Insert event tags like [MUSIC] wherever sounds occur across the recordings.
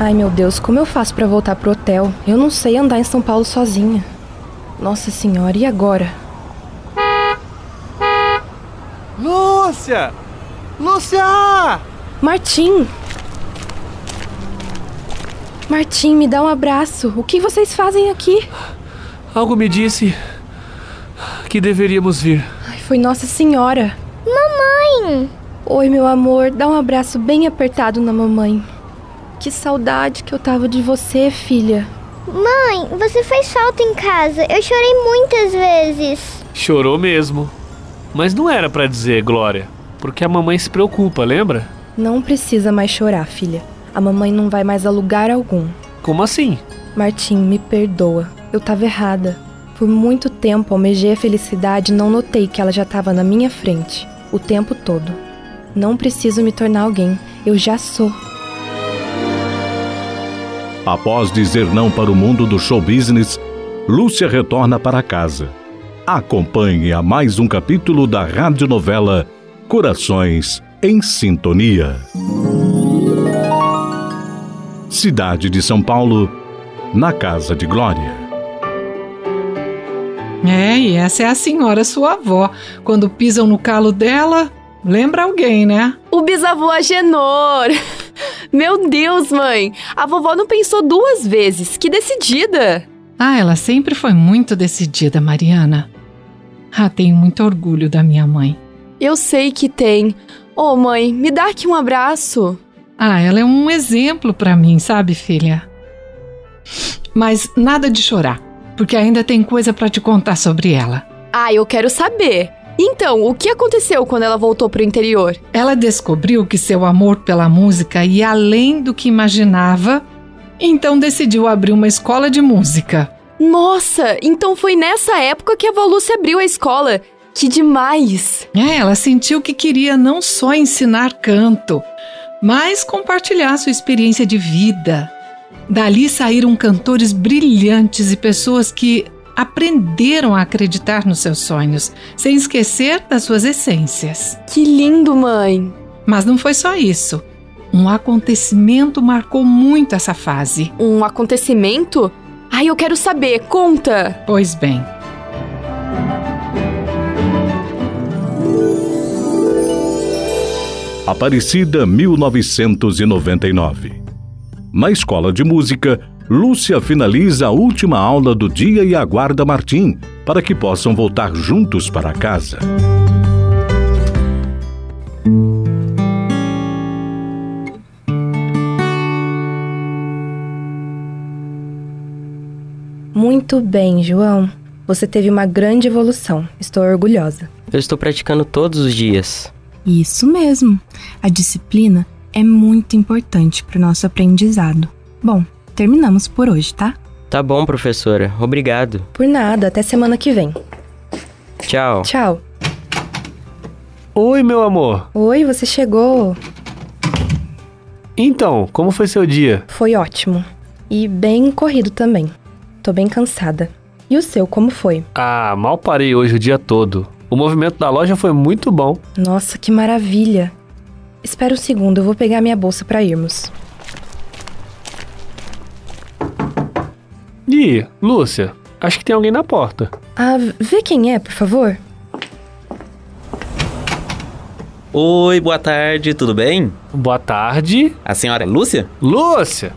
Ai meu Deus, como eu faço para voltar pro hotel? Eu não sei andar em São Paulo sozinha. Nossa senhora, e agora? Lúcia! Lúcia! Martim! Martim, me dá um abraço. O que vocês fazem aqui? Algo me disse que deveríamos vir. Ai, foi Nossa Senhora. Mamãe! Oi, meu amor, dá um abraço bem apertado na mamãe. Que saudade que eu tava de você, filha. Mãe, você fez falta em casa. Eu chorei muitas vezes. Chorou mesmo. Mas não era para dizer, Glória, porque a mamãe se preocupa, lembra? Não precisa mais chorar, filha. A mamãe não vai mais a lugar algum. Como assim? Martim, me perdoa. Eu tava errada. Por muito tempo almejei a felicidade e não notei que ela já estava na minha frente, o tempo todo. Não preciso me tornar alguém, eu já sou. Após dizer não para o mundo do show business, Lúcia retorna para casa. Acompanhe a mais um capítulo da radionovela Corações em Sintonia. Cidade de São Paulo, na casa de Glória. É, e essa é a senhora, sua avó. Quando pisam no calo dela, lembra alguém, né? O bisavô Agenor! Meu Deus, mãe! A vovó não pensou duas vezes. Que decidida! Ah, ela sempre foi muito decidida, Mariana. Ah, tenho muito orgulho da minha mãe. Eu sei que tem. Ô, oh, mãe, me dá aqui um abraço. Ah, ela é um exemplo para mim, sabe, filha? Mas nada de chorar, porque ainda tem coisa para te contar sobre ela. Ah, eu quero saber. Então, o que aconteceu quando ela voltou para o interior? Ela descobriu que seu amor pela música ia além do que imaginava, então decidiu abrir uma escola de música. Nossa, então foi nessa época que a Voluce abriu a escola. Que demais! É, ela sentiu que queria não só ensinar canto, mas compartilhar sua experiência de vida. Dali saíram cantores brilhantes e pessoas que aprenderam a acreditar nos seus sonhos, sem esquecer das suas essências. Que lindo, mãe! Mas não foi só isso. Um acontecimento marcou muito essa fase. Um acontecimento? Ai, eu quero saber, conta! Pois bem. Aparecida 1999. Na escola de música, Lúcia finaliza a última aula do dia e aguarda Martim para que possam voltar juntos para casa. Muito bem, João. Você teve uma grande evolução. Estou orgulhosa. Eu estou praticando todos os dias. Isso mesmo. A disciplina é muito importante para o nosso aprendizado. Bom, terminamos por hoje, tá? Tá bom, professora. Obrigado. Por nada, até semana que vem. Tchau. Tchau. Oi, meu amor. Oi, você chegou. Então, como foi seu dia? Foi ótimo. E bem corrido também. Tô bem cansada. E o seu, como foi? Ah, mal parei hoje o dia todo. O movimento da loja foi muito bom. Nossa, que maravilha. Espera um segundo, eu vou pegar minha bolsa para irmos. Ih, Lúcia, acho que tem alguém na porta. Ah, vê quem é, por favor. Oi, boa tarde, tudo bem? Boa tarde. A senhora é Lúcia? Lúcia!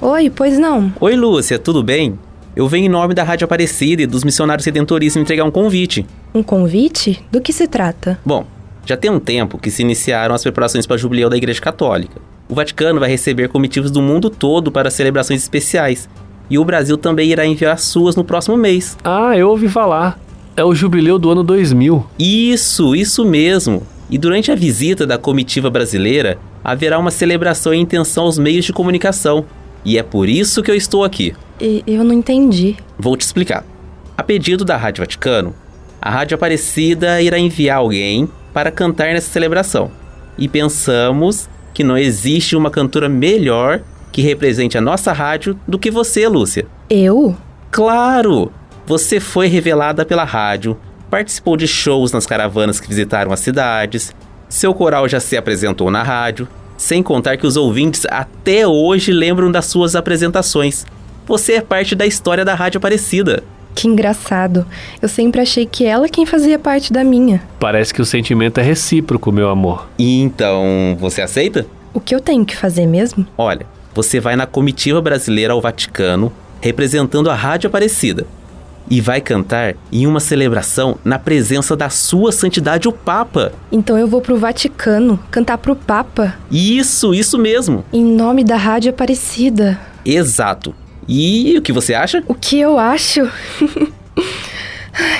Oi, pois não. Oi, Lúcia, tudo bem? Eu venho em nome da Rádio Aparecida e dos missionários redentoristas entregar um convite. Um convite? Do que se trata? Bom, já tem um tempo que se iniciaram as preparações para o jubileu da Igreja Católica. O Vaticano vai receber comitivas do mundo todo para celebrações especiais. E o Brasil também irá enviar suas no próximo mês. Ah, eu ouvi falar. É o jubileu do ano 2000. Isso, isso mesmo. E durante a visita da comitiva brasileira, haverá uma celebração em intenção aos meios de comunicação. E é por isso que eu estou aqui. E eu não entendi. Vou te explicar. A pedido da Rádio Vaticano, a Rádio Aparecida irá enviar alguém para cantar nessa celebração. E pensamos que não existe uma cantora melhor que represente a nossa rádio do que você, Lúcia. Eu? Claro! Você foi revelada pela rádio, participou de shows nas caravanas que visitaram as cidades, seu coral já se apresentou na rádio, sem contar que os ouvintes até hoje lembram das suas apresentações. Você é parte da história da Rádio Aparecida. Que engraçado. Eu sempre achei que ela quem fazia parte da minha. Parece que o sentimento é recíproco, meu amor. Então, você aceita? O que eu tenho que fazer mesmo? Olha, você vai na comitiva brasileira ao Vaticano, representando a Rádio Aparecida, e vai cantar em uma celebração na presença da Sua Santidade o Papa. Então eu vou pro Vaticano cantar pro Papa? Isso, isso mesmo. Em nome da Rádio Aparecida. Exato. E o que você acha? O que eu acho? [LAUGHS]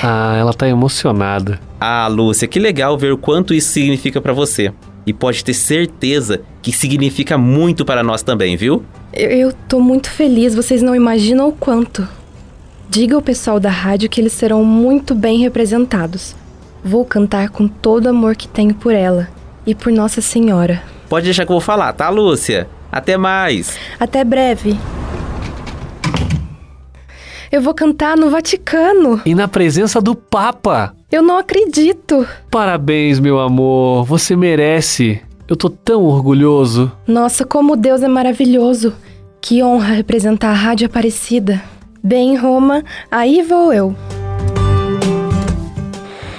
ah, ela tá emocionada. Ah, Lúcia, que legal ver o quanto isso significa para você. E pode ter certeza que significa muito para nós também, viu? Eu, eu tô muito feliz, vocês não imaginam o quanto. Diga ao pessoal da rádio que eles serão muito bem representados. Vou cantar com todo o amor que tenho por ela e por Nossa Senhora. Pode deixar que eu vou falar, tá, Lúcia? Até mais. Até breve. Eu vou cantar no Vaticano. E na presença do Papa. Eu não acredito. Parabéns, meu amor. Você merece. Eu tô tão orgulhoso. Nossa, como Deus é maravilhoso. Que honra representar a Rádio Aparecida. Bem, Roma, aí vou eu.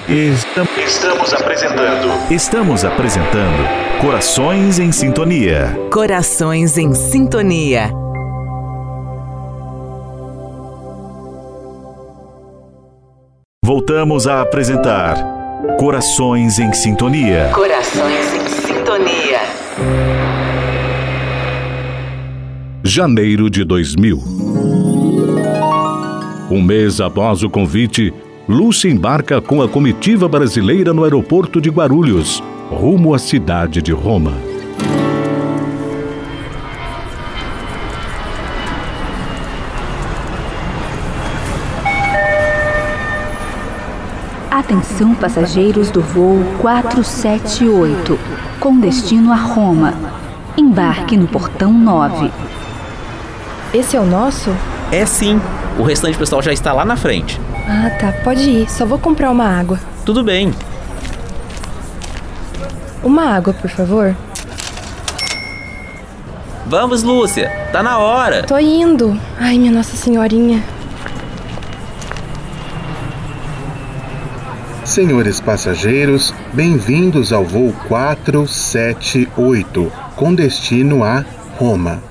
Estamos apresentando. Estamos apresentando Corações em Sintonia. Corações em Sintonia. Voltamos a apresentar Corações em Sintonia. Corações em Sintonia. Janeiro de 2000. Um mês após o convite, Lúcia embarca com a comitiva brasileira no aeroporto de Guarulhos, rumo à cidade de Roma. Atenção passageiros do voo 478, com destino a Roma. Embarque no portão 9. Esse é o nosso? É sim. O restante do pessoal já está lá na frente. Ah, tá. Pode ir. Só vou comprar uma água. Tudo bem. Uma água, por favor. Vamos, Lúcia. Tá na hora. Tô indo. Ai, minha Nossa Senhorinha. Senhores passageiros, bem-vindos ao voo 478, com destino a Roma.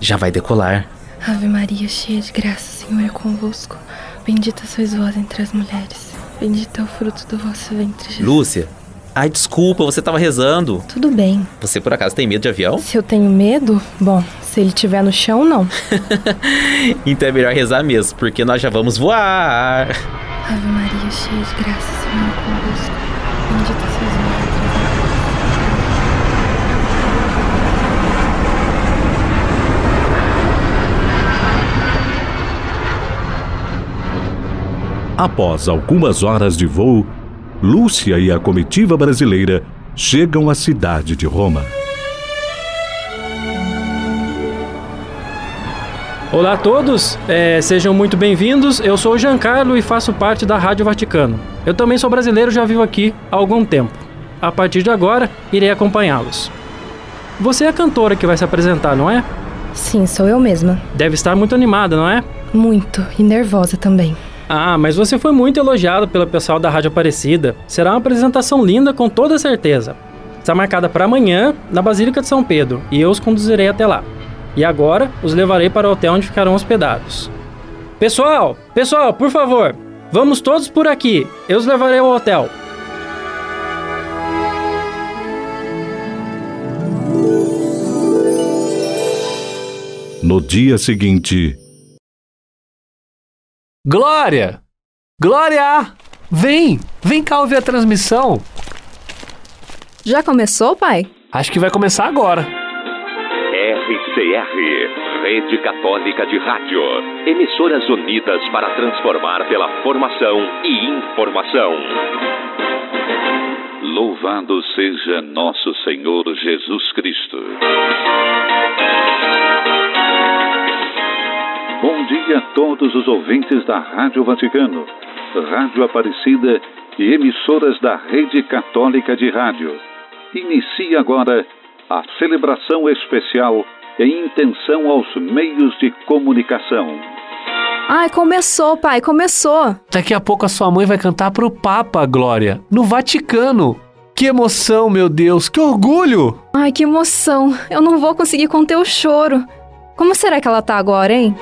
Já vai decolar. Ave Maria, cheia de graça, Senhor é convosco. Bendita sois vós entre as mulheres. Bendito é o fruto do vosso ventre, Jesus. Lúcia. Ai, desculpa, você estava rezando. Tudo bem. Você por acaso tem medo de avião? Se eu tenho medo? Bom, se ele estiver no chão, não. [LAUGHS] então é melhor rezar mesmo, porque nós já vamos voar. Ave Maria, cheia de graça, Senhor convosco. Bendita sois vós entre as Após algumas horas de voo, Lúcia e a comitiva brasileira chegam à cidade de Roma. Olá a todos, é, sejam muito bem-vindos. Eu sou o Giancarlo e faço parte da Rádio Vaticano. Eu também sou brasileiro, já vivo aqui há algum tempo. A partir de agora, irei acompanhá-los. Você é a cantora que vai se apresentar, não é? Sim, sou eu mesma. Deve estar muito animada, não é? Muito, e nervosa também. Ah, mas você foi muito elogiado pelo pessoal da Rádio Aparecida. Será uma apresentação linda com toda certeza. Está marcada para amanhã na Basílica de São Pedro e eu os conduzirei até lá. E agora os levarei para o hotel onde ficarão hospedados. Pessoal, pessoal, por favor, vamos todos por aqui. Eu os levarei ao hotel. No dia seguinte, Glória! Glória! Vem! Vem cá ouvir a transmissão. Já começou, pai? Acho que vai começar agora. RCR, Rede Católica de Rádio. Emissoras unidas para transformar pela formação e informação. Louvado seja nosso Senhor Jesus Cristo. Bom dia a todos os ouvintes da Rádio Vaticano, Rádio Aparecida e emissoras da Rede Católica de Rádio. Inicia agora a celebração especial em intenção aos meios de comunicação. Ai, começou, pai, começou. Daqui a pouco a sua mãe vai cantar pro Papa, Glória, no Vaticano. Que emoção, meu Deus, que orgulho! Ai, que emoção. Eu não vou conseguir conter o choro. Como será que ela tá agora, hein?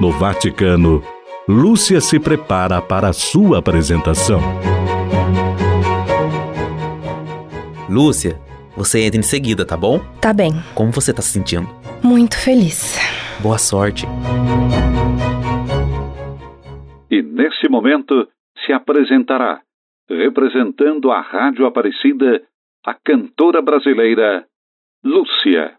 No Vaticano, Lúcia se prepara para a sua apresentação. Lúcia, você entra em seguida, tá bom? Tá bem. Como você tá se sentindo? Muito feliz. Boa sorte. E nesse momento se apresentará, representando a Rádio Aparecida, a cantora brasileira Lúcia.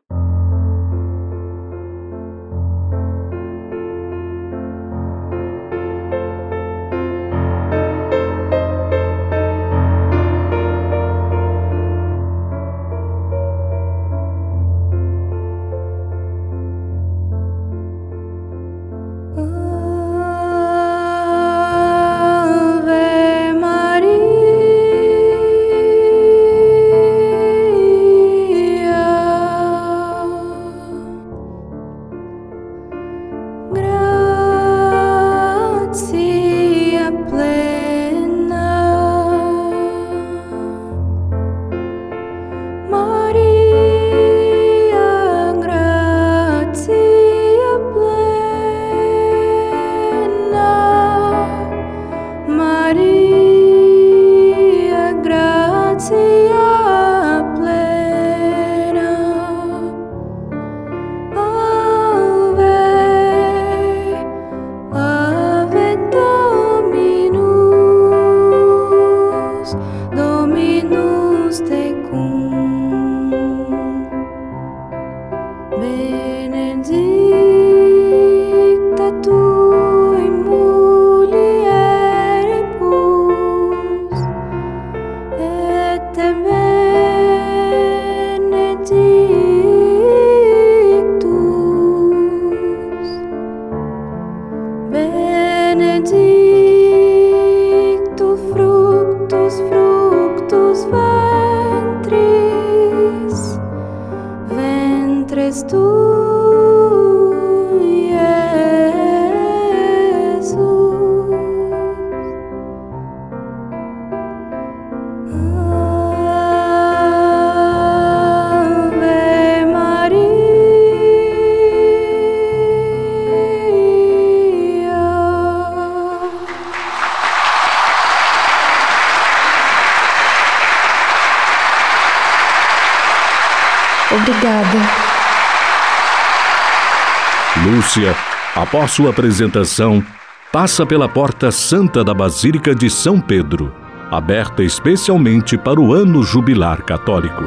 Após sua apresentação, passa pela porta santa da Basílica de São Pedro, aberta especialmente para o ano jubilar católico.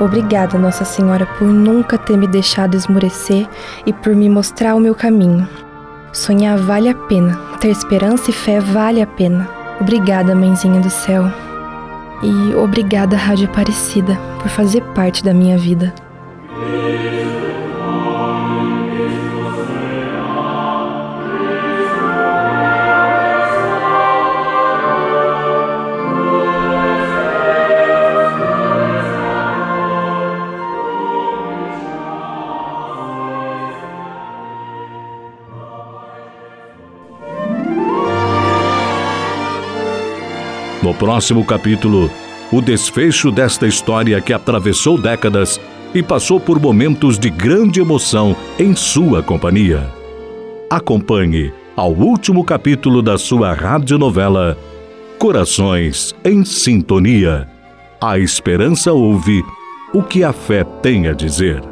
Obrigada, Nossa Senhora, por nunca ter me deixado esmorecer e por me mostrar o meu caminho. Sonhar vale a pena, ter esperança e fé vale a pena. Obrigada, Mãezinha do Céu. E obrigada, Rádio Aparecida, por fazer parte da minha vida. No próximo capítulo, o desfecho desta história que atravessou décadas e passou por momentos de grande emoção em sua companhia. Acompanhe ao último capítulo da sua radionovela Corações em Sintonia. A esperança ouve o que a fé tem a dizer.